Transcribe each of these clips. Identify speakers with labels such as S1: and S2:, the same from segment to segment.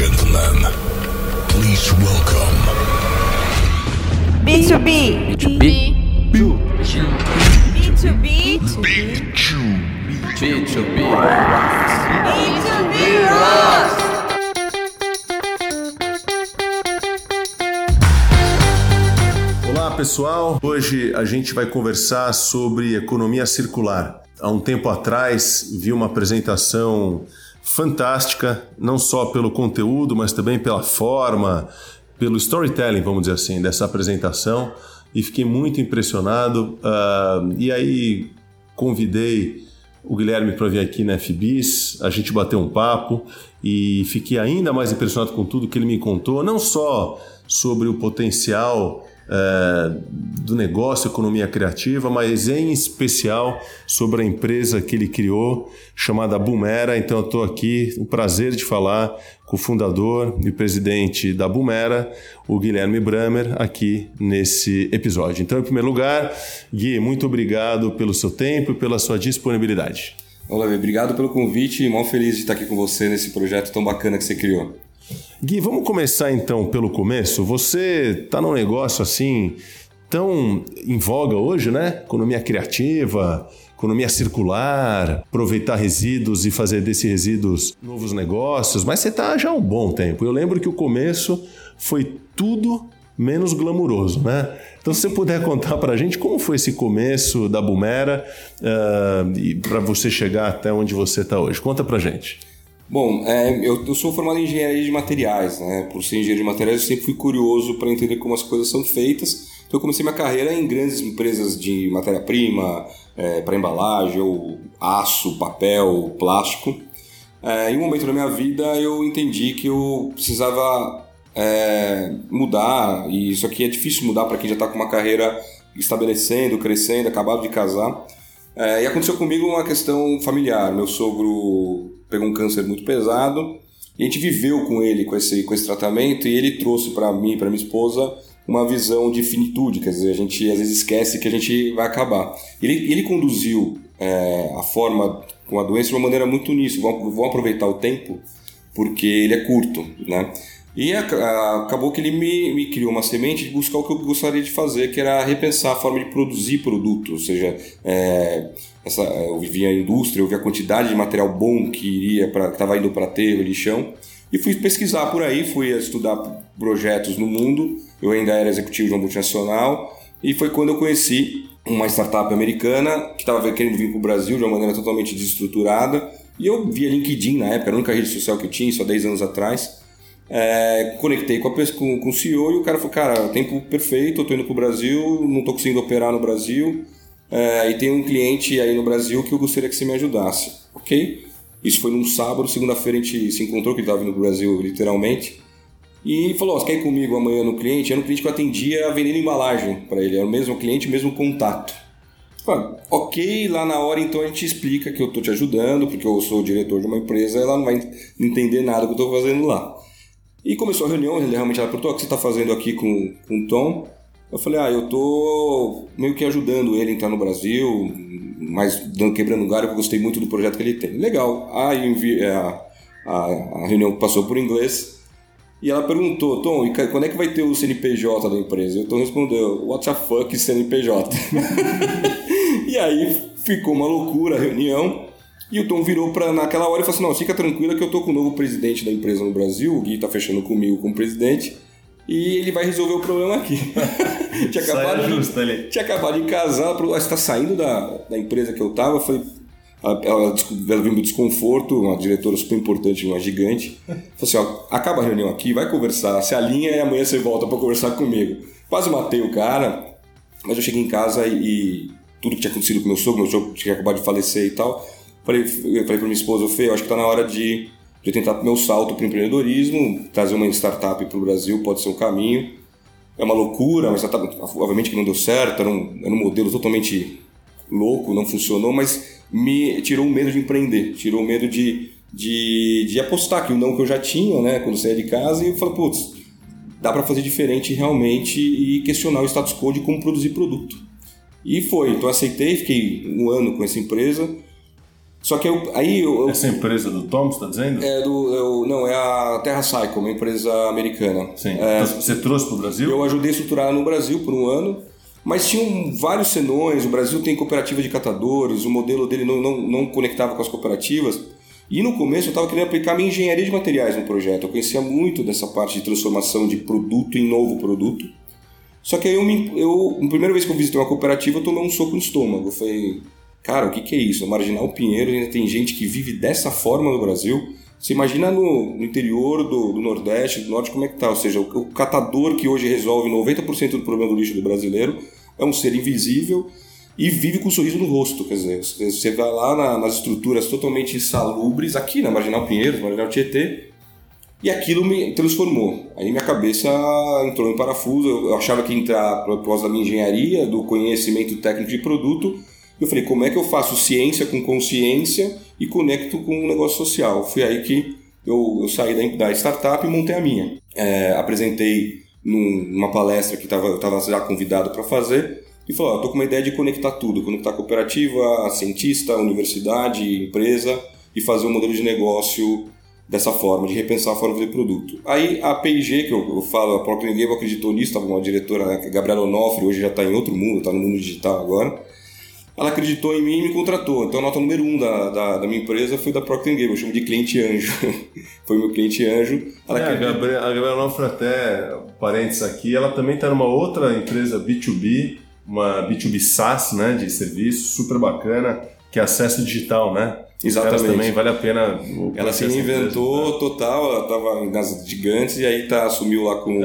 S1: gentlemen, please welcome
S2: B2B.
S3: B2B.
S2: B2B.
S1: Big Chew.
S3: B2B.
S2: B2B Rocks.
S4: Olá pessoal, hoje a gente vai conversar sobre economia circular. Há um tempo atrás vi uma apresentação fantástica, não só pelo conteúdo, mas também pela forma, pelo storytelling, vamos dizer assim, dessa apresentação e fiquei muito impressionado. Uh, e aí convidei o Guilherme para vir aqui na FBIS, a gente bateu um papo e fiquei ainda mais impressionado com tudo que ele me contou, não só sobre o potencial é, do negócio economia criativa, mas em especial sobre a empresa que ele criou, chamada Boomera. Então eu estou aqui, o prazer de falar com o fundador e presidente da Boomera, o Guilherme Bramer, aqui nesse episódio. Então, em primeiro lugar, Gui, muito obrigado pelo seu tempo e pela sua disponibilidade.
S5: Olá, obrigado pelo convite e mal feliz de estar aqui com você nesse projeto tão bacana que você criou.
S4: Gui, vamos começar então pelo começo. Você está num negócio assim tão em voga hoje, né? Economia criativa, economia circular, aproveitar resíduos e fazer desses resíduos novos negócios, mas você está já há um bom tempo. Eu lembro que o começo foi tudo menos glamuroso, né? Então, se você puder contar para a gente como foi esse começo da Bumera uh, e para você chegar até onde você está hoje. Conta para gente.
S5: Bom, é, eu, eu, sou formado em engenharia de materiais, né? Por ser engenheiro de materiais, eu sempre fui curioso para entender como as coisas são feitas. Então, eu comecei minha carreira em grandes empresas de matéria-prima, é, para embalagem, ou aço, papel, plástico. É, em um momento da minha vida, eu entendi que eu precisava é, mudar, e isso aqui é difícil mudar para quem já está com uma carreira estabelecendo, crescendo, acabado de casar. É, e aconteceu comigo uma questão familiar. Meu sogro pegou um câncer muito pesado e a gente viveu com ele, com esse, com esse tratamento, e ele trouxe para mim para minha esposa uma visão de finitude, quer dizer, a gente às vezes esquece que a gente vai acabar. Ele, ele conduziu é, a forma com a doença de uma maneira muito nisso, vamos, vamos aproveitar o tempo, porque ele é curto, né? E a, a, acabou que ele me, me, criou uma semente de buscar o que eu gostaria de fazer, que era repensar a forma de produzir produtos. Ou seja, é, essa, eu vivia a indústria, eu via a quantidade de material bom que iria para estava indo para aterro, lixão, e fui pesquisar por aí, fui estudar projetos no mundo. Eu ainda era executivo de uma multinacional, e foi quando eu conheci uma startup americana que estava querendo vir para o Brasil de uma maneira totalmente desestruturada. E eu via LinkedIn na época, era a única rede social que eu tinha, só 10 anos atrás. É, conectei com, a, com, com, o CEO e o cara falou, cara, tempo perfeito, eu tô indo pro Brasil, não tô conseguindo operar no Brasil é, e tem um cliente aí no Brasil que eu gostaria que você me ajudasse, ok? Isso foi num sábado, segunda-feira a gente se encontrou, que ele estava vindo pro Brasil literalmente, e falou, você quer ir comigo amanhã no cliente? Era um cliente que eu atendia vendendo embalagem para ele, era o mesmo cliente, mesmo contato. Falei, ok, lá na hora então a gente explica que eu tô te ajudando, porque eu sou diretor de uma empresa, ela não vai entender nada que eu tô fazendo lá. E começou a reunião, ele realmente ela perguntou: o que você está fazendo aqui com, com o Tom? Eu falei: ah, eu tô meio que ajudando ele a entrar no Brasil, mas dando, quebrando galho, eu gostei muito do projeto que ele tem. Legal. Aí é, a, a, a reunião passou por inglês. E ela perguntou, Tom, e quando é que vai ter o CNPJ da empresa? E o Tom respondeu, what the fuck CNPJ? e aí ficou uma loucura a reunião. E o Tom virou para naquela hora e falou assim: não, fica tranquila que eu tô com o novo presidente da empresa no Brasil, o Gui tá fechando comigo como presidente, e ele vai resolver o problema aqui. tinha, acabado de, justo, ali. tinha acabado de casar, você está saindo da, da empresa que eu tava, falei. Ela, ela, ela viu um desconforto, uma diretora super importante, uma gigante. Falou assim: ó, acaba a reunião aqui, vai conversar, se alinha e amanhã você volta para conversar comigo. Quase matei o cara, mas eu cheguei em casa e, e tudo que tinha acontecido com meu sogro, meu sogro tinha acabado de falecer e tal Falei, eu falei para minha esposa, Fê, eu acho que está na hora de, de tentar meu salto para o empreendedorismo, trazer uma startup para o Brasil pode ser um caminho. É uma loucura, mas obviamente que não deu certo, era um, era um modelo totalmente louco, não funcionou, mas me tirou o medo de empreender, tirou o medo de, de, de apostar, que o não que eu já tinha, né, quando saía de casa, e eu falei, putz, dá para fazer diferente realmente e questionar o status quo de como produzir produto. E foi, então aceitei, fiquei um ano com essa empresa, Só que eu, aí eu,
S4: Essa empresa do Tom, você está dizendo?
S5: é do, eu- não, é a Terra Cycle, uma empresa americana.
S4: Sim.
S5: É,
S4: Então, Você trouxe para o Brasil?
S5: eu ajudei a estruturar no Brasil por um ano, mas tinham vários senões. O Brasil tem cooperativa de catadores, o modelo dele não, não, não conectava com as cooperativas. E no começo eu estava querendo aplicar minha engenharia de materiais no projeto. Eu conhecia muito dessa parte de transformação de produto em novo produto. Só que aí eu, me, eu, a primeira vez que eu visitei uma cooperativa, eu tomei um soco no estômago. Eu falei, cara, o que, que é isso? Marginal Pinheiro, ainda tem gente que vive dessa forma no Brasil. Você imagina no, no interior do, do Nordeste, do Norte, como é que tá? Ou seja, o, o catador que hoje resolve 90% do problema do lixo do brasileiro é um ser invisível e vive com um sorriso no rosto. Quer dizer, você vai lá na- nas estruturas totalmente insalubres, aqui na Marginal Pinheiros, Marginal Tietê, e aquilo me transformou. Aí minha cabeça entrou em parafuso. Eu achava que entrar por causa da minha engenharia, do conhecimento técnico de produto. Eu falei, como é que eu faço ciência com consciência e conecto com o negócio social? Foi aí que eu, eu saí da, da startup e montei a minha. É, apresentei num- numa palestra que tava, eu estava já convidado para fazer e falou: estou com uma ideia de conectar tudo, conectar cooperativa, cientista, universidade, empresa e fazer um modelo de negócio dessa forma, de repensar a forma de produto. Aí a P&G, que eu, eu falo, a Procter Gamble acreditou nisso, estava uma diretora, né, a Gabriela Onofre, hoje já está em outro mundo, está no mundo digital agora. Ela acreditou em mim e me contratou. Então a nota número um da, da, da minha empresa foi da Procter Gamble, eu chamo de cliente anjo. foi meu cliente anjo. Ela
S4: É, a
S5: acreditou-
S4: Gabriela, a Gabriela Onofre, até parênteses aqui, ela também está numa outra empresa B2B, uma B2B SaaS, né, de serviço, super bacana, que é acesso digital, né?
S5: Exatamente.
S4: também vale a pena.
S5: Ela se reinventou
S4: empresa.
S5: total, ela estava nas gigantes e aí tá, assumiu lá com,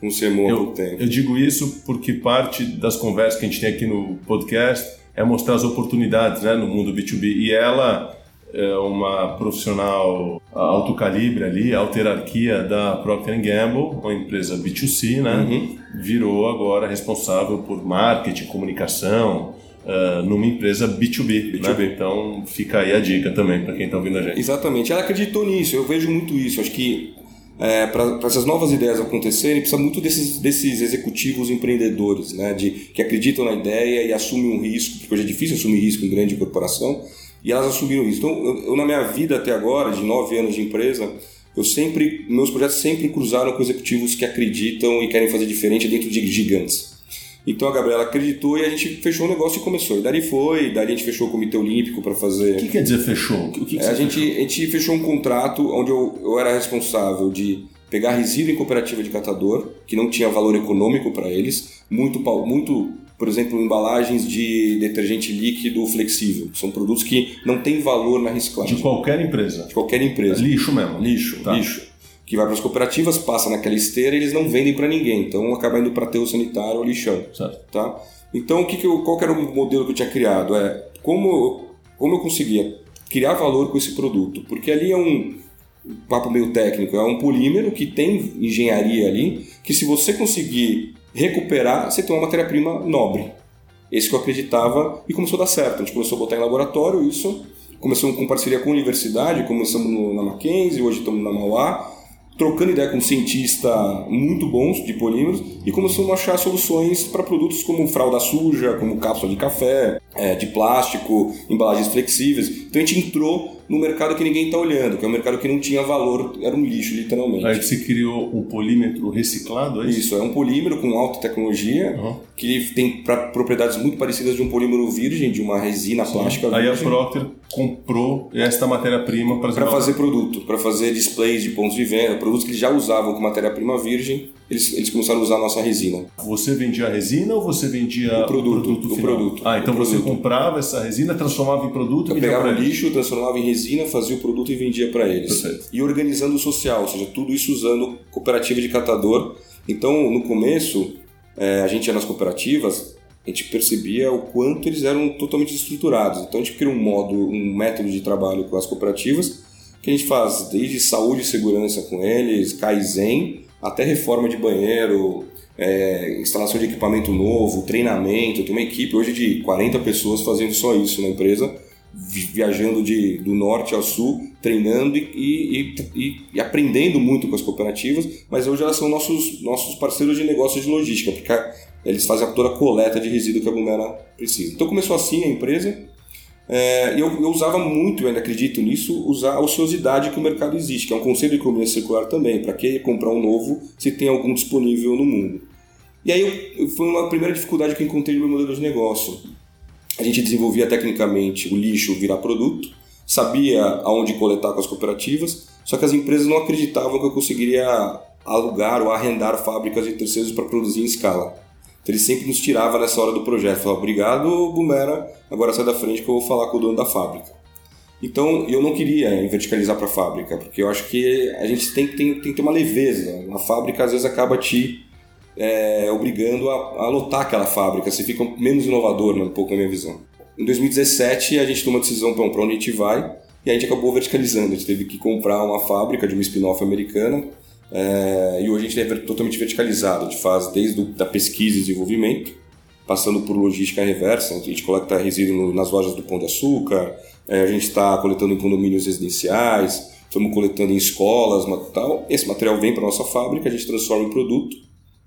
S5: com o há
S4: Eu,
S5: tempo.
S4: eu digo isso porque parte das conversas que a gente tem aqui no podcast é mostrar as oportunidades né, no mundo B2B. E ela é uma profissional alto calibre ali, alta hierarquia da Procter Gamble, uma empresa B2C, né?
S5: Uhum.
S4: Virou agora responsável por marketing, comunicação, ah, numa empresa B2B. né?
S5: B2B.
S4: Então fica aí a dica também para quem está ouvindo a gente.
S5: Exatamente, ela acreditou nisso, eu vejo muito isso. Acho que para essas novas ideias acontecerem, precisa muito desses, desses executivos empreendedores, né? De, que acreditam na ideia e assumem um risco, porque hoje é difícil assumir risco em grande corporação, e elas assumiram isso. Então, eu, eu, na minha vida até agora, de nove anos de empresa, eu sempre, meus projetos sempre cruzaram com executivos que acreditam e querem fazer diferente dentro de gigantes. Então a Gabriela acreditou e a gente fechou o negócio e começou. E dali foi, dali a gente fechou o Comitê Olímpico para fazer.
S4: O que quer dizer fechou? O que, que
S5: É, a, gente,
S4: fechou?
S5: a gente fechou um contrato onde eu, eu era responsável de pegar resíduo em cooperativa de catador, que não tinha valor econômico para eles, muito, muito, por exemplo, embalagens de detergente líquido flexível, são produtos que não têm valor na reciclagem.
S4: De qualquer empresa.
S5: De qualquer empresa.
S4: Lixo mesmo.
S5: Lixo,
S4: Tá.
S5: lixo. Que vai para as cooperativas, passa naquela esteira e eles não vendem para ninguém. Então acaba indo para aterro sanitário ou lixão.
S4: Certo.
S5: Tá? Então, o que que eu, qual que era o modelo que eu tinha criado? É como, como eu conseguia criar valor com esse produto. Porque ali é um papo meio técnico, é um polímero que tem engenharia ali, que se você conseguir recuperar, você tem uma matéria-prima nobre. Esse que eu acreditava e começou a dar certo. A gente começou a botar em laboratório isso, começamos com parceria com a universidade, começamos no- na Mackenzie, hoje estamos na Mauá, trocando ideia com cientistas muito bons de polímeros e começamos a achar soluções para produtos como fralda suja, como cápsula de café, é, de plástico, embalagens flexíveis. Então a gente entrou no mercado que ninguém está olhando, que é um mercado que não tinha valor, era um lixo literalmente.
S4: Aí você criou o polímetro reciclado, é isso?
S5: Isso, é um polímero com alta tecnologia,
S4: Uhum.
S5: que tem propriedades muito parecidas de um polímero virgem, de uma resina plástica
S4: Aí a
S5: virgem,
S4: Procter comprou esta matéria-prima para
S5: para fazer produto, para fazer displays de pontos de venda, produtos que eles já usavam com matéria-prima virgem, eles, eles começaram a usar a nossa resina.
S4: Você vendia a resina ou você vendia
S5: O produto, o
S4: final?
S5: produto,
S4: Ah, então
S5: o
S4: você
S5: produto.
S4: Comprava essa resina, transformava em produto
S5: Eu pegava lixo, transformava em resina, fazia o produto e vendia para eles.
S4: Perfeito.
S5: E organizando o social, ou seja, tudo isso usando cooperativa de catador. Então, no começo, eh, a gente ia nas cooperativas, a gente percebia o quanto eles eram totalmente estruturados. Então, a gente criou um modo, um método de trabalho com as cooperativas que a gente faz desde saúde e segurança com eles, Kaizen, até reforma de banheiro, eh, instalação de equipamento novo, treinamento. Tem uma equipe hoje de 40 pessoas fazendo só isso na empresa vi- viajando de, do norte ao sul, treinando e, e, e- e aprendendo muito com as cooperativas, mas hoje elas são nossos, nossos parceiros de negócio de logística, porque eles fazem toda a coleta de resíduo que a Bumera precisa. Então começou assim a empresa, É, eu, eu usava muito, eu ainda acredito nisso, usar a ociosidade que o mercado existe, que é um conceito de economia circular também. Para que comprar um novo se tem algum disponível no mundo? E aí eu, foi uma primeira dificuldade que eu encontrei no meu modelo de negócio. A gente desenvolvia tecnicamente o lixo virar produto, sabia aonde coletar com as cooperativas, só que as empresas não acreditavam que eu conseguiria alugar ou arrendar fábricas de terceiros para produzir em escala. Então ele sempre nos tirava nessa hora do projeto. Falava, obrigado, Bumera, agora sai da frente que eu vou falar com o dono da fábrica. Então eu não queria verticalizar para a fábrica, porque eu acho que a gente tem, tem, tem que ter uma leveza. A fábrica às vezes acaba te é, obrigando a, a lotar aquela fábrica, você fica menos inovador, né, um pouco na minha visão. Em 2017 a gente tomou a decisão para onde a gente vai e a gente acabou verticalizando. A gente teve que comprar uma fábrica de uma spin-off americana é, e hoje a gente é totalmente verticalizado. A gente faz desde a da pesquisa e desenvolvimento, passando por logística reversa. A gente coleta resíduo nas lojas do Pão de Açúcar, é, a gente está coletando em condomínios residenciais, estamos coletando em escolas, tal. Esse material vem para nossa fábrica, a gente transforma em produto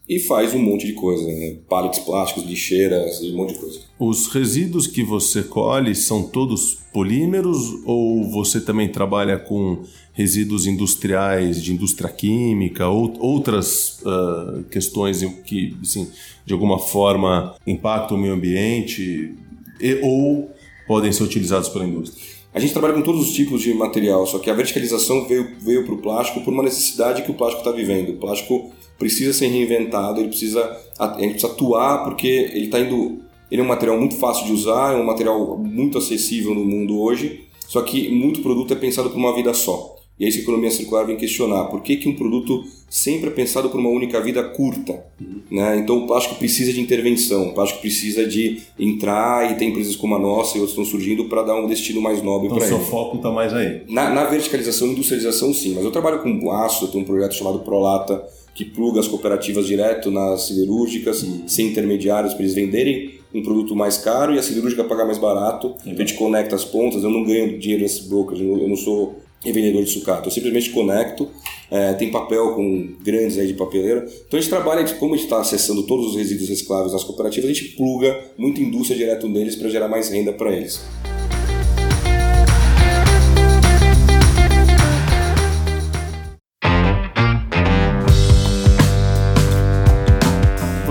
S5: e faz um monte de coisa, né? pallets plásticos, lixeiras um monte de coisa.
S4: Os resíduos que você colhe são todos polímeros ou você também trabalha com resíduos industriais de indústria química ou outras uh, questões que, assim, de alguma forma impactam o meio ambiente e, ou podem ser utilizados pela indústria?
S5: A gente trabalha com todos os tipos de material, só que a verticalização veio, veio para o plástico por uma necessidade que o plástico está vivendo. O plástico precisa ser reinventado, ele precisa, gente precisa atuar porque ele está indo. Ele é um material muito fácil de usar, é um material muito acessível no mundo hoje, só que muito produto é pensado por uma vida só. E é isso que a economia circular vem questionar. Por que, que um produto sempre é pensado por uma única vida curta? Né? Então o plástico precisa de intervenção, o plástico precisa de entrar e tem empresas como a nossa e outras estão surgindo para dar um destino mais nobre
S4: então,
S5: para ele.
S4: Então seu foco está mais aí?
S5: Na, na verticalização e industrialização sim, mas eu trabalho com aço, eu tenho um projeto chamado Prolata, que pluga as cooperativas direto nas siderúrgicas, uhum. sem intermediários, para eles venderem um produto mais caro e a siderúrgica pagar mais barato. Uhum. A gente conecta as pontas, eu não ganho dinheiro nesse broker, eu não sou vendedor de sucata, eu simplesmente conecto, é, tem papel com grandes aí de papeleira. Então a gente trabalha, como a gente está acessando todos os resíduos recicláveis nas cooperativas, a gente pluga muita indústria direto neles para gerar mais renda para eles.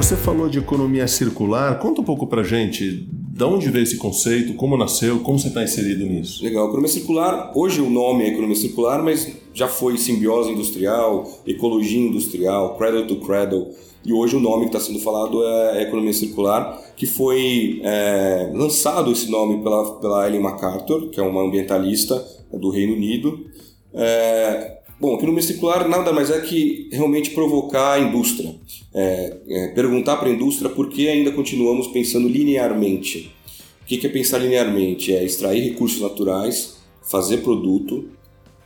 S4: Você falou de economia circular, conta um pouco pra gente de onde veio esse conceito, como nasceu, como você está inserido nisso.
S5: Legal, economia circular, hoje o nome é economia circular, mas já foi simbiose industrial, ecologia industrial, cradle to cradle, e hoje o nome que está sendo falado é economia circular, que foi é, lançado esse nome pela, pela Ellen MacArthur, que é uma ambientalista do Reino Unido, é, Bom, economia circular nada mais é que realmente provocar a indústria. É, é, perguntar para a indústria por que ainda continuamos pensando linearmente. O que é pensar linearmente? É extrair recursos naturais, fazer produto,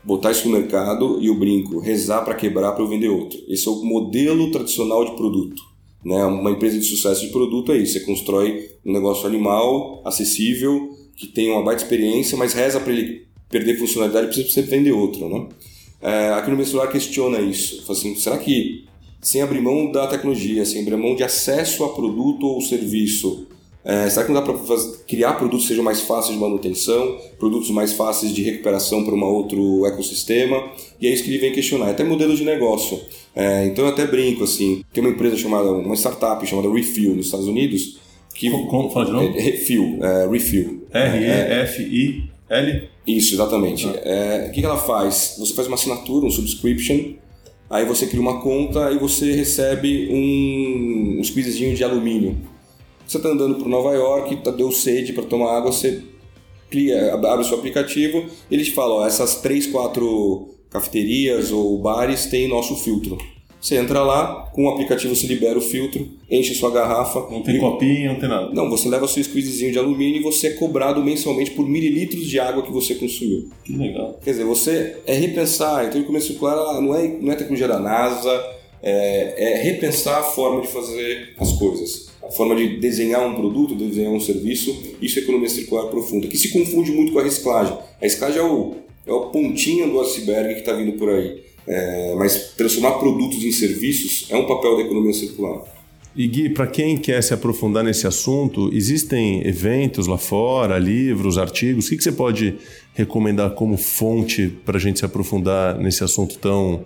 S5: botar isso no mercado e o brinco, rezar para quebrar para eu vender outro. Esse é o modelo tradicional de produto. Né? Uma empresa de sucesso de produto é isso: você constrói um negócio animal, acessível, que tem uma baita experiência, mas reza para ele perder funcionalidade para você vender outro. Né? É, a economia celular questiona isso. Fala assim, será que sem abrir mão da tecnologia, sem abrir mão de acesso a produto ou serviço, é, será que não dá para criar produtos que sejam mais fáceis de manutenção, produtos mais fáceis de recuperação para um outro ecossistema? E é isso que ele vem questionar. Até modelo de negócio. É, então eu até brinco assim. Tem uma empresa chamada, uma startup chamada Refill nos Estados Unidos.
S4: Que, como, como fala de novo?
S5: É, Refill. É, Refill.
S4: R-E-F-I.
S5: Isso, exatamente. Ah. É, o que ela faz? Você faz uma assinatura, um subscription, aí você cria uma conta e você recebe um, um squeezezinho de alumínio. Você está andando por Nova York, tá, deu sede para tomar água, você cria, abre o seu aplicativo, ele te fala, ó, essas três, quatro cafeterias ou bares têm nosso filtro. Você entra lá, com o aplicativo você libera o filtro, enche sua garrafa.
S4: Não tem e... copinho, não tem nada.
S5: Não, você leva seu squeezezinho de alumínio e você é cobrado mensalmente por mililitros de água que você consumiu.
S4: Que legal.
S5: Quer dizer, você é repensar. Então, o começo circular não é, não é tecnologia da NASA, é, é repensar a forma de fazer as coisas. A forma de desenhar um produto, desenhar um serviço. Isso é economia circular profunda, que se confunde muito com a reciclagem. A reciclagem é o, é o pontinho do iceberg que está vindo por aí. É, mas transformar produtos em serviços é um papel da economia circular.
S4: E Gui, para quem quer se aprofundar nesse assunto, existem eventos lá fora, livros, artigos? O que, que você pode recomendar como fonte para a gente se aprofundar nesse assunto tão,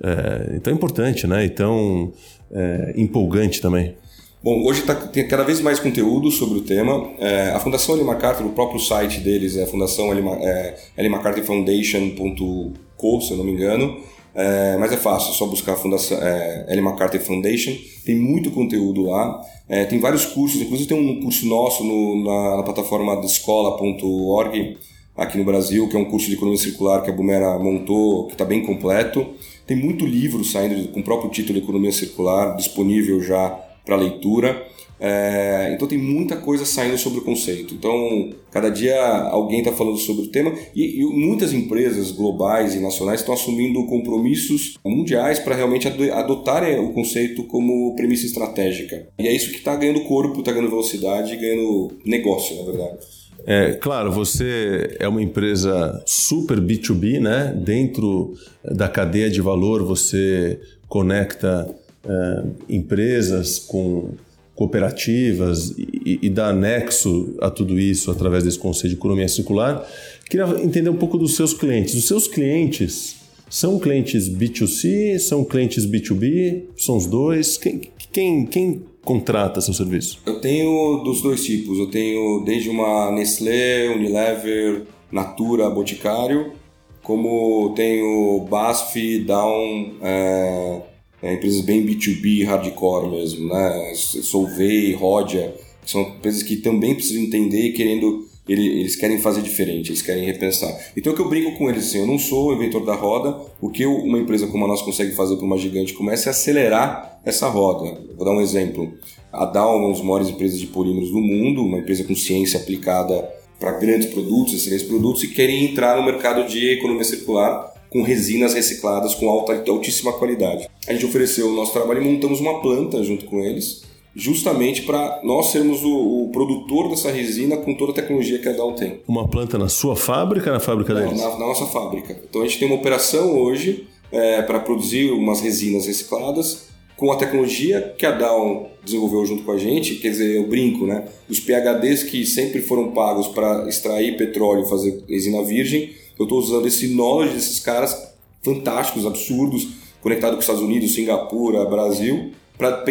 S4: é, tão importante né? e tão é, empolgante também?
S5: Bom, hoje tá, tem cada vez mais conteúdo sobre o tema. É, a Fundação Ellen MacArthur, o próprio site deles é a Fundação Ellen, é, Ellen MacArthur Foundation.co, se eu não me engano. É, mas é fácil, é só buscar a Fundação é, Ellen MacArthur Foundation. Tem muito conteúdo lá. É, tem vários cursos, inclusive tem um curso nosso no, na, na plataforma escola.org aqui no Brasil, que é um curso de economia circular que a Bumera montou, que está bem completo. Tem muito livro saindo com o próprio título Economia Circular, disponível já para leitura. É, então tem muita coisa saindo sobre o conceito. Então, cada dia alguém está falando sobre o tema e, e, muitas empresas globais e nacionais estão assumindo compromissos mundiais para realmente adotarem o conceito como premissa estratégica. E é isso que está ganhando corpo, está ganhando velocidade ganhando negócio, na verdade.
S4: É, claro, você é uma empresa super B2B, né? Dentro da cadeia de valor você conecta é, empresas com cooperativas e, e dá anexo a tudo isso através desse conceito de economia circular. Queria entender um pouco dos seus clientes. Os seus clientes são clientes B2C, são clientes B2B, são os dois? Quem, quem, quem contrata seu serviço?
S5: Eu tenho dos dois tipos. Eu tenho desde uma Nestlé, Unilever, Natura, Boticário, como tenho BASF, Down, é, é, empresas bem B2B, hardcore mesmo, né? Solvay, Rodia, são empresas que também precisam entender e querendo eles querem fazer diferente, eles querem repensar. Então o que eu brinco com eles assim, eu não sou o inventor da roda, o que uma empresa como a nossa consegue fazer para uma gigante começa é acelerar essa roda. Vou dar um exemplo. A Dow é uma das maiores empresas de polímeros do mundo, uma empresa com ciência aplicada para grandes produtos, excelentes produtos, e querem entrar no mercado de economia circular com resinas recicladas com alta, altíssima qualidade. A gente ofereceu o nosso trabalho e montamos uma planta junto com eles, justamente para nós sermos o, o, produtor dessa resina com toda a tecnologia que a Dow tem.
S4: Uma planta na sua fábrica, na fábrica
S5: Não,
S4: deles?
S5: Na, na, nossa fábrica. Então a gente tem uma operação hoje é, para produzir umas resinas recicladas com a tecnologia que a Dow desenvolveu junto com a gente, quer dizer, eu brinco, né? Os PHDs que sempre foram pagos para extrair petróleo fazer resina virgem, eu estou usando esse knowledge desses caras fantásticos, absurdos, conectado com os Estados Unidos, Singapura, Brasil, para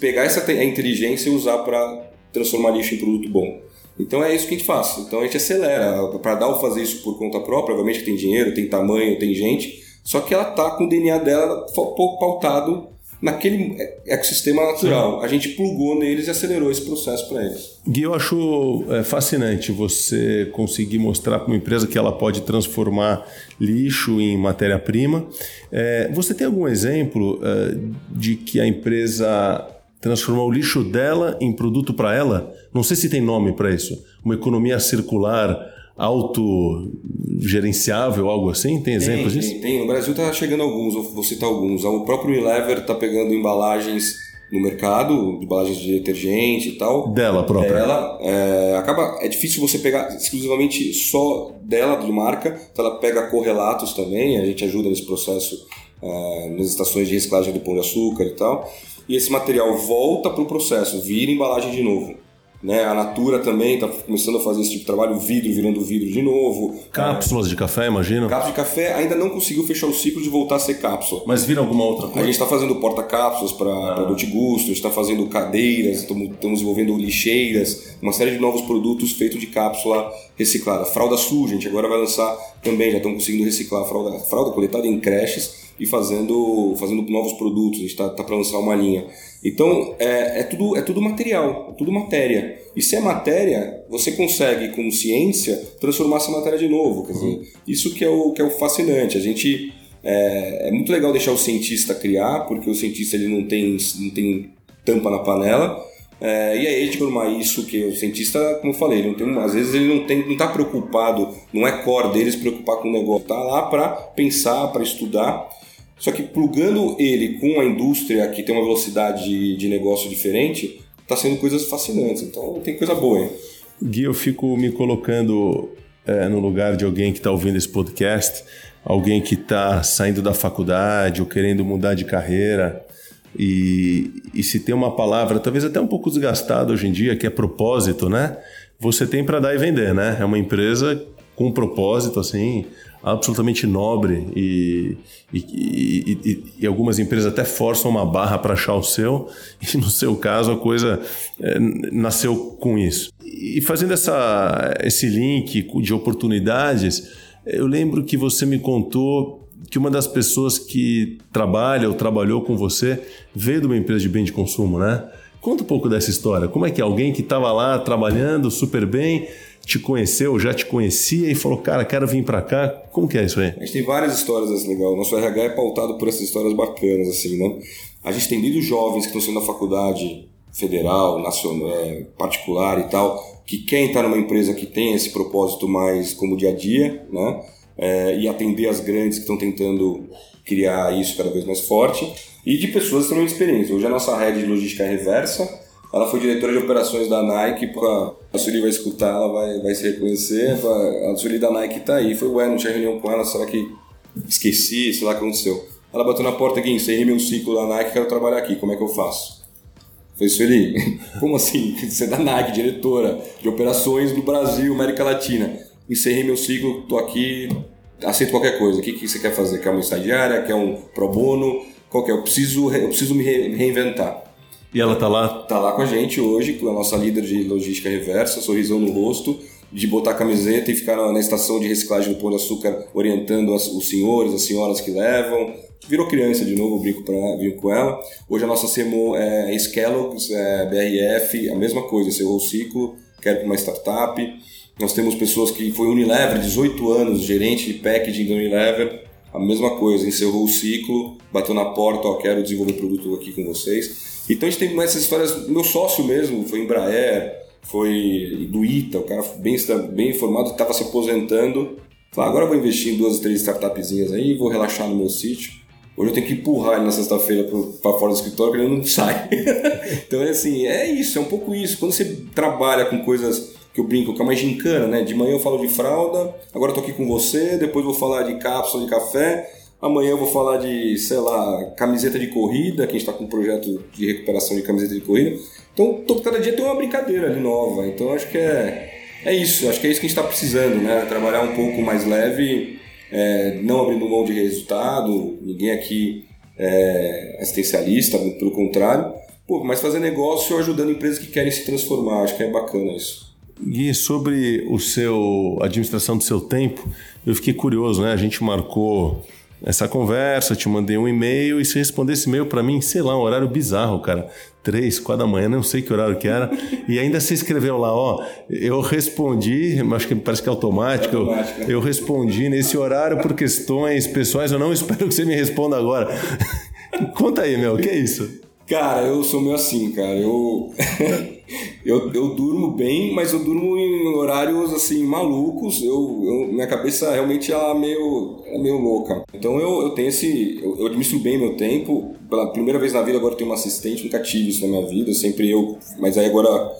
S5: pegar essa inteligência e usar para transformar lixo em produto bom. Então é isso que a gente faz. Então a gente acelera. Para dar ou fazer isso por conta própria, obviamente tem dinheiro, tem tamanho, tem gente, só que ela tá com o DNA dela pouco pautado naquele ecossistema natural. Sim. A gente plugou neles e acelerou esse processo para eles.
S4: Gui, eu acho é, fascinante você conseguir mostrar para uma empresa que ela pode transformar lixo em matéria-prima. É, você tem algum exemplo é, de que a empresa transformou o lixo dela em produto para ela? Não sei se tem nome para isso. Uma economia circular autogerenciável, algo assim? Tem exemplos
S5: tem,
S4: disso?
S5: Tem, tem. No Brasil está chegando alguns, vou citar alguns. O próprio Unilever está pegando embalagens no mercado, embalagens de detergente e tal.
S4: Dela própria.
S5: Dela. É, acaba, é difícil você pegar exclusivamente só dela, de marca. Então ela pega correlatos também, a gente ajuda nesse processo é, nas estações de reciclagem do pão de açúcar e tal. E esse material volta para o processo, vira embalagem de novo. Né? A Natura também está começando a fazer esse tipo de trabalho, o vidro virando vidro de novo.
S4: Cápsulas é. de café, imagino.
S5: Cápsulas de café ainda não conseguiu fechar o ciclo de voltar a ser cápsula.
S4: Mas vira alguma outra coisa?
S5: A gente está fazendo porta-cápsulas para ah. Dolce Gusto, a gente está fazendo cadeiras, estamos desenvolvendo lixeiras, uma série de novos produtos feitos de cápsula reciclada. Fralda suja, a gente agora vai lançar também, já estamos conseguindo reciclar a fralda, fralda coletada em creches e fazendo, fazendo novos produtos. A gente está tá, tá para lançar uma linha. Então é, é, tudo, é tudo material, é tudo matéria. E se é matéria, você consegue, com ciência, transformar essa matéria de novo. Quer dizer, isso que é o, que é o fascinante. A gente. É, é muito legal deixar o cientista criar, porque o cientista ele não tem, não tem tampa na panela. É, e aí a gente formar isso, que o cientista, como eu falei, não tem, às vezes ele não tem, não está preocupado, não é core dele se preocupar com o negócio, está lá para pensar, para estudar só que plugando ele com a indústria que tem uma velocidade de, negócio diferente, está sendo coisas fascinantes. Então tem coisa boa. Hein?
S4: Gui, eu fico me colocando é, no lugar de alguém que está ouvindo esse podcast, alguém que está saindo da faculdade ou querendo mudar de carreira. E, e se tem uma palavra, talvez até um pouco desgastada hoje em dia, que é propósito, né? Você tem para dar e vender, né? É uma empresa com propósito, assim, absolutamente nobre e, e, e, e, algumas empresas até forçam uma barra para achar o seu e no seu caso a coisa é, nasceu com isso. E fazendo essa, esse link de oportunidades, eu lembro que você me contou que uma das pessoas que trabalha ou trabalhou com você veio de uma empresa de bem de consumo, né? Conta um pouco dessa história. Como é que é? alguém que estava lá trabalhando super bem te conheceu, já te conhecia e falou, cara, quero vir para cá. Como que é isso aí?
S5: A gente tem várias histórias assim, legal. Nosso RH é pautado por essas histórias bacanas, assim, né? A gente tem lido jovens que estão sendo na faculdade federal, nacional, é, particular e tal, que querem estar numa empresa que tem esse propósito mais como dia a dia, né? É, e atender as grandes que estão tentando criar isso cada vez mais forte, e de pessoas extremamente experientes. Hoje a nossa rede de logística é reversa, ela foi diretora de operações da Nike, pra, a Sueli vai escutar, ela vai, vai se reconhecer. A Sueli da Nike tá aí. Foi, ué, não tinha reunião com ela, será que esqueci, sei lá o que aconteceu. Ela bateu na porta aqui, encerrei meu ciclo da Nike, quero trabalhar aqui, como é que eu faço? Falei, Sueli, como assim? Você é da Nike, diretora de operações do Brasil, América Latina. Encerrei meu ciclo, tô aqui, aceito qualquer coisa. O que, que você quer fazer? Quer uma estagiária? Quer um pro bono? Qual que é? Eu preciso, eu preciso me reinventar.
S4: E ela tá lá?
S5: Tá lá com a gente hoje, com a nossa líder de logística reversa, sorrisão no rosto, de botar a camiseta e ficar na estação de reciclagem do Pão de Açúcar orientando as, os senhores, as senhoras que levam. Virou criança de novo, brinco, pra, com ela. Hoje a nossa CMO é Skellogs, é BRF, a mesma coisa, encerrou o ciclo, quero para uma startup. Nós temos pessoas que foi Unilever, 18 anos, gerente de packaging da Unilever, a mesma coisa, encerrou o ciclo, bateu na porta, ó, quero desenvolver produto aqui com vocês. Então a gente tem essas histórias, meu sócio mesmo foi Embraer, foi do ITA, o cara bem, bem informado, estava se aposentando. Falei, agora eu vou investir em duas, três startupzinhas aí, vou relaxar no meu sítio. Hoje eu tenho que empurrar ele na sexta-feira para fora do escritório, porque ele não sai. então é assim, é isso, é um pouco isso. Quando você trabalha com coisas que eu brinco, que é uma gincana, né? De manhã eu falo de fralda, agora eu tô aqui com você, depois vou falar de cápsula de café, Amanhã eu vou falar de, sei lá, camiseta de corrida, que a gente está com um projeto de recuperação de camiseta de corrida. Então, todo, cada dia tem uma brincadeira ali nova. Então, acho que é, é isso. Acho que é isso que a gente está precisando, né? Trabalhar um pouco mais leve, é, não abrindo mão de resultado. Ninguém aqui é assistencialista, pelo contrário. Pô, mas fazer negócio ajudando empresas que querem se transformar. Acho que é bacana isso.
S4: Gui, sobre o seu a administração do seu tempo, eu fiquei curioso, né? A gente marcou essa conversa, te mandei um e-mail e se responder esse e-mail para mim, sei lá, um horário bizarro, cara. Três, quatro da manhã, não sei que horário que era. E ainda se escreveu lá, ó, eu respondi, acho que parece que é automático, eu, eu respondi nesse horário por questões pessoais, eu não espero que você me responda agora. Conta aí, meu, o que é isso?
S5: Cara, eu sou meio assim, cara. Eu, eu, eu durmo bem, mas eu durmo em horários assim malucos. Eu, eu minha cabeça realmente é meio, é meio louca. Então eu, eu tenho esse. Eu, eu administro bem meu tempo. Pela primeira vez na vida agora eu tenho uma assistente, nunca tive isso na minha vida. Sempre eu. Mas aí agora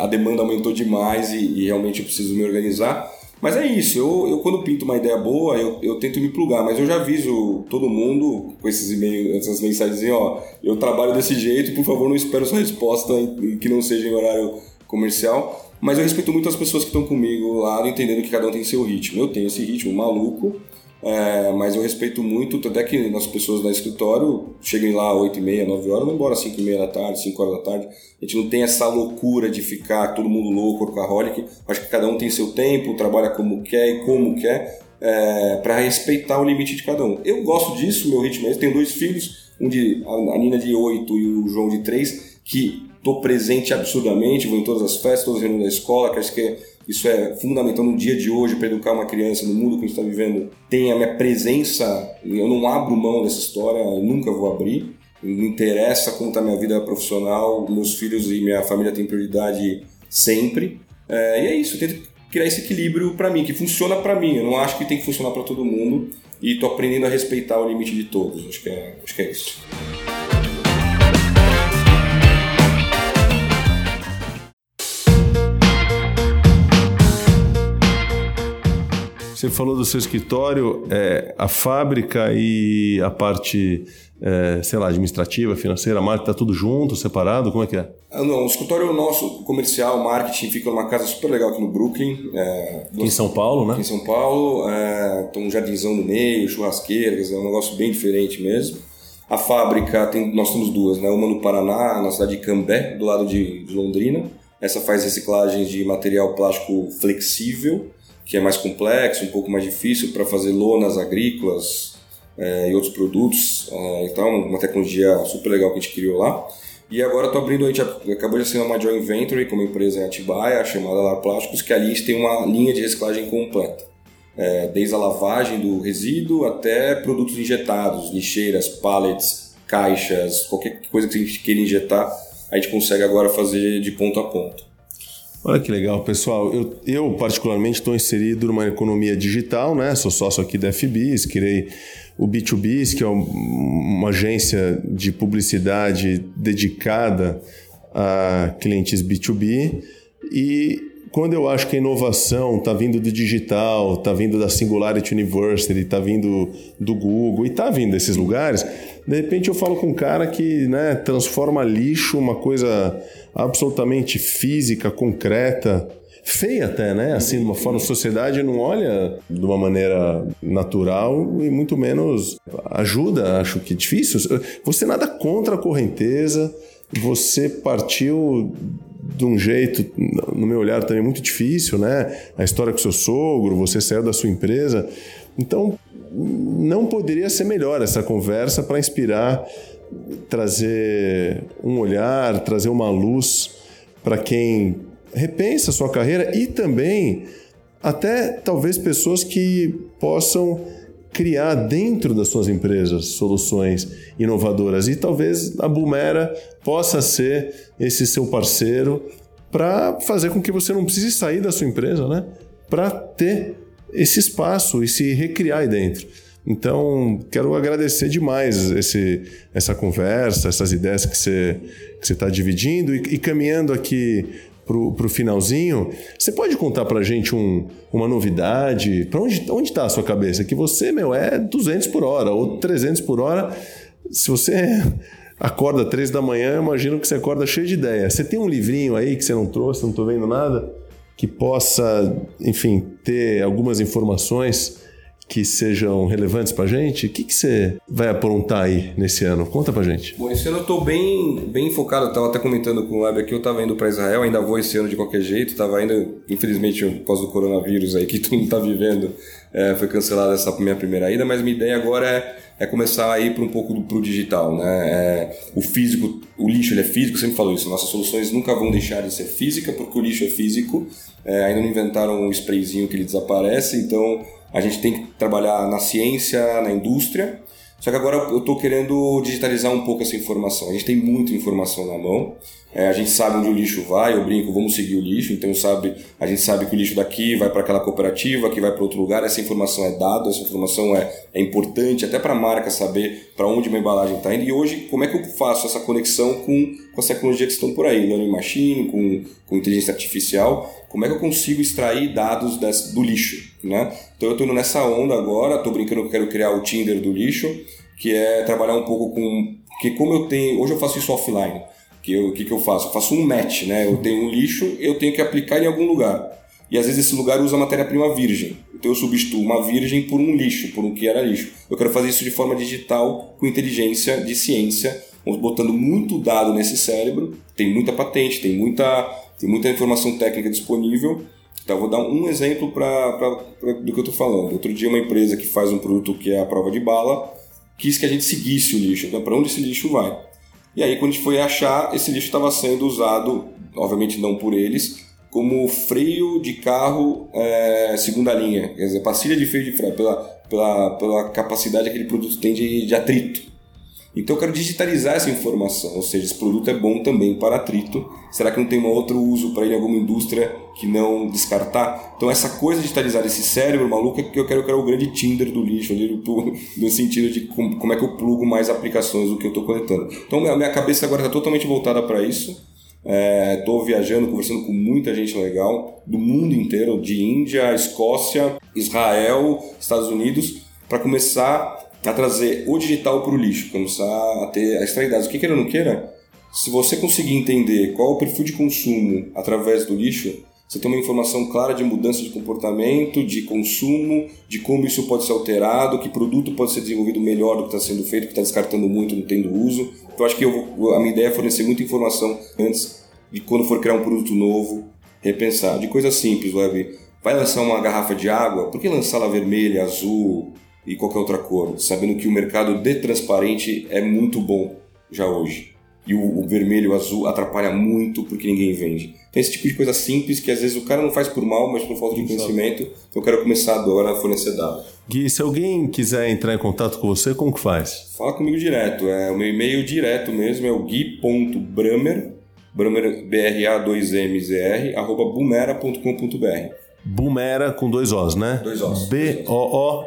S5: a demanda aumentou demais e, e realmente eu preciso me organizar. Mas é isso, eu, eu quando pinto uma ideia boa, eu, eu tento me plugar, mas eu já aviso todo mundo com esses e-mails, essas mensagens, ó, eu trabalho desse jeito, por favor, não espero sua resposta que não seja em horário comercial. Mas eu respeito muito as pessoas que estão comigo lá, entendendo que cada um tem seu ritmo. Eu tenho esse ritmo maluco, é, mas eu respeito muito, até que as pessoas da escritório cheguem lá 8 e meia, 9 horas, vão embora 5 e meia da tarde, 5 horas da tarde. A gente não tem essa loucura de ficar todo mundo louco, workaholic. Acho que cada um tem seu tempo, trabalha como quer e como quer, é, para respeitar o limite de cada um. Eu gosto disso, meu ritmo é esse. Tenho dois filhos, um de, a Nina de 8 e o João de 3, que estou presente absurdamente, vou em todas as festas, todas as reuniões da escola, que acho que é isso é fundamental no dia de hoje para educar uma criança no mundo que a gente está vivendo. Tem a minha presença, eu não abro mão dessa história, nunca vou abrir. Não interessa como está minha vida profissional, meus filhos e minha família têm prioridade sempre. É, e é isso, eu tento criar esse equilíbrio para mim, que funciona para mim. Eu não acho que tem que funcionar para todo mundo e estou aprendendo a respeitar o limite de todos. Acho que é, acho que é isso.
S4: Você falou do seu escritório, é, a fábrica e a parte, é, sei lá, administrativa, financeira, marketing, está tudo junto, separado? Como é que é?
S5: Ah, não, o escritório nosso, comercial, marketing, fica numa casa super legal aqui no Brooklyn. É,
S4: em São Paulo, né?
S5: Em São Paulo. É, tem um jardinzão no meio, churrasqueira, é um negócio bem diferente mesmo. A fábrica, tem, nós temos duas, né? Uma no Paraná, na cidade de Cambé, do lado de, de Londrina. Essa faz reciclagem de material plástico flexível, que é mais complexo, um pouco mais difícil para fazer lonas agrícolas é, e outros produtos. É, então, uma tecnologia super legal que a gente criou lá. E agora estou abrindo, a gente acabou de assinar uma joint venture com uma empresa em Atibaia, chamada Lar Plásticos, que ali tem uma linha de reciclagem completa. É, desde a lavagem do resíduo até produtos injetados, lixeiras, pallets, caixas, qualquer coisa que a gente queira injetar, a gente consegue agora fazer de ponto a ponto.
S4: Olha que legal, pessoal. Eu, eu particularmente estou inserido numa economia digital, né? Sou sócio aqui da FBIS, criei o B2B, que é uma agência de publicidade dedicada a clientes B2B. E quando eu acho que a inovação está vindo do digital, está vindo da Singularity University, está vindo do Google e está vindo desses lugares, de repente eu falo com um cara que né, transforma lixo uma coisa absolutamente física, concreta, feia até, né? Assim, de uma forma, a sociedade não olha de uma maneira natural e muito menos ajuda, acho que difícil. Você nada contra a correnteza, você partiu de um jeito, no meu olhar também muito difícil, né? A história com seu sogro, você saiu da sua empresa. Então, não poderia ser melhor essa conversa para inspirar, trazer um olhar, trazer uma luz para quem repensa sua carreira e também até talvez pessoas que possam criar dentro das suas empresas soluções inovadoras e talvez a Boomera possa ser esse seu parceiro para fazer com que você não precise sair da sua empresa, né? Para ter esse espaço e se recriar aí dentro. Então, quero agradecer demais esse, essa conversa, essas ideias que você está dividindo e, e caminhando aqui para o finalzinho, você pode contar para a gente um, uma novidade? Para onde está a sua cabeça? Que você, meu, é 200 por hora ou 300 por hora. Se você acorda três da manhã, eu imagino que você acorda cheio de ideia. Você tem um livrinho aí que você não trouxe, não estou vendo nada, que possa, enfim, ter algumas informações que sejam relevantes para a gente? O que, que você vai aprontar aí nesse ano? Conta para gente.
S5: Bom, esse ano eu estou bem, bem focado. Estava até comentando com o Web aqui, eu estava indo para Israel, ainda vou esse ano de qualquer jeito. Estava indo, infelizmente, por causa do coronavírus aí que todo mundo está vivendo, é, foi cancelada essa minha primeira ida, mas minha ideia agora é, é começar a ir para um pouco para o digital. Né? É, o físico, o lixo ele é físico, sempre falo isso. Nossas soluções nunca vão deixar de ser física, porque o lixo é físico. É, ainda não inventaram um sprayzinho que ele desaparece, então a gente tem que trabalhar na ciência, na indústria. Só que agora eu estou querendo digitalizar um pouco essa informação. A gente tem muita informação na mão. É, a gente sabe onde o lixo vai, eu brinco, vamos seguir o lixo. Então sabe, a gente sabe que o lixo daqui vai para aquela cooperativa, que vai para outro lugar. Essa informação é dada, essa informação é, é importante até para a marca saber para onde uma embalagem está indo. E hoje, como é que eu faço essa conexão com, com as tecnologias que estão por aí? Learning Machine, com, com inteligência artificial. Como é que eu consigo extrair dados desse, do lixo? Né? Então eu estou nessa onda agora, estou brincando que quero criar o Tinder do lixo, que é trabalhar um pouco com. que como eu tenho. Hoje eu faço isso offline. Que o que, que eu faço? Eu faço um match, né? Eu tenho um lixo, eu tenho que aplicar em algum lugar. E às vezes esse lugar usa matéria-prima virgem. Então eu substituo uma virgem por um lixo, por um que era lixo. Eu quero fazer isso de forma digital, com inteligência de ciência, botando muito dado nesse cérebro. Tem muita patente, tem muita, tem muita informação técnica disponível então, vou dar um exemplo pra, pra, pra do que eu estou falando. Outro dia, uma empresa que faz um produto que é a prova de bala quis que a gente seguisse o lixo. Então, para onde esse lixo vai? E aí, quando a gente foi achar, esse lixo estava sendo usado, obviamente não por eles, como freio de carro é, segunda linha. Quer dizer, pastilha de freio de freio, pela, pela, pela capacidade que aquele produto tem de, de atrito. Então eu quero digitalizar essa informação, ou seja, esse produto é bom também para atrito. Será que não tem um outro uso para ele em alguma indústria que não descartar? Então essa coisa de digitalizar esse cérebro maluco é que eu quero, quero o grande Tinder do lixo, no sentido de como é que eu plugo mais aplicações do que eu estou coletando. Então minha cabeça agora está totalmente voltada para isso. Estou é, viajando, conversando com muita gente legal do mundo inteiro, de Índia, Escócia, Israel, Estados Unidos, para começar a trazer o digital para o lixo, começar a ter a extrair dados. O que queira ou não queira, se você conseguir entender qual é o perfil de consumo através do lixo, você tem uma informação clara de mudança de comportamento, de consumo, de como isso pode ser alterado, que produto pode ser desenvolvido melhor do que está sendo feito, que está descartando muito, não tendo uso. Então, acho que a minha ideia é fornecer muita informação antes de quando for criar um produto novo, repensar. De coisas simples, web. Vai lançar uma garrafa de água, por que lançá-la vermelha, azul e qualquer outra cor? Sabendo que o mercado de transparente é muito bom já hoje. E o, o vermelho e o azul atrapalha muito porque ninguém vende. Tem esse tipo de coisa simples que às vezes o cara não faz por mal, mas por falta de conhecimento. Então eu quero começar agora a fornecer dados.
S4: Gui, se alguém quiser entrar em contato com você, como que faz?
S5: Fala comigo direto. É, o meu e-mail direto mesmo é o gui.bramer, Bramer, B-R-A-2-M-Z-R, arroba bumera.com.br.
S4: Bumera com dois Os, né?
S5: Dois Os.
S4: B-O-O-M-E-R-A.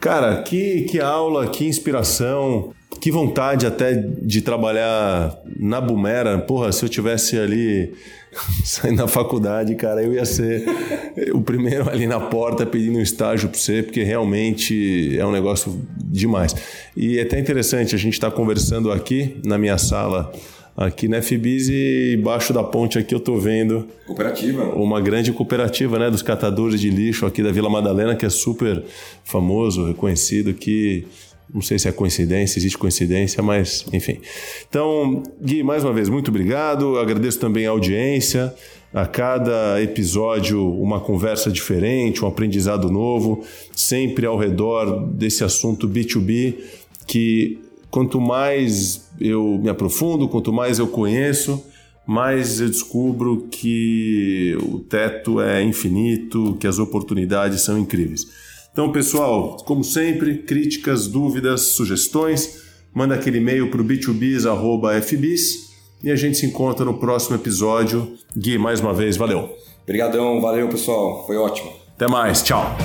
S4: Cara, que, que aula, que inspiração, que vontade até de trabalhar na Bumera. Porra, se eu tivesse ali saindo da faculdade, cara, eu ia ser o primeiro ali na porta pedindo um estágio para você, porque realmente é um negócio demais. E é até interessante, a gente está conversando aqui na minha sala aqui na FBIS e embaixo da ponte aqui eu tô vendo
S5: Cooperativa.
S4: uma grande cooperativa né, dos catadores de lixo aqui da Vila Madalena, que é super famoso, reconhecido, que não sei se é coincidência, existe coincidência, mas enfim. Então, Gui, mais uma vez, muito obrigado. Agradeço também a audiência. A cada episódio, uma conversa diferente, um aprendizado novo, sempre ao redor desse assunto B2B, que quanto mais eu me aprofundo, quanto mais eu conheço, mais eu descubro que o teto é infinito, que as oportunidades são incríveis. Então, pessoal, como sempre, críticas, dúvidas, sugestões, manda aquele e-mail para o b2bis.fbis e a gente se encontra no próximo episódio. Gui, mais uma vez, valeu.
S5: Obrigadão, valeu pessoal, foi ótimo.
S4: Até mais, tchau.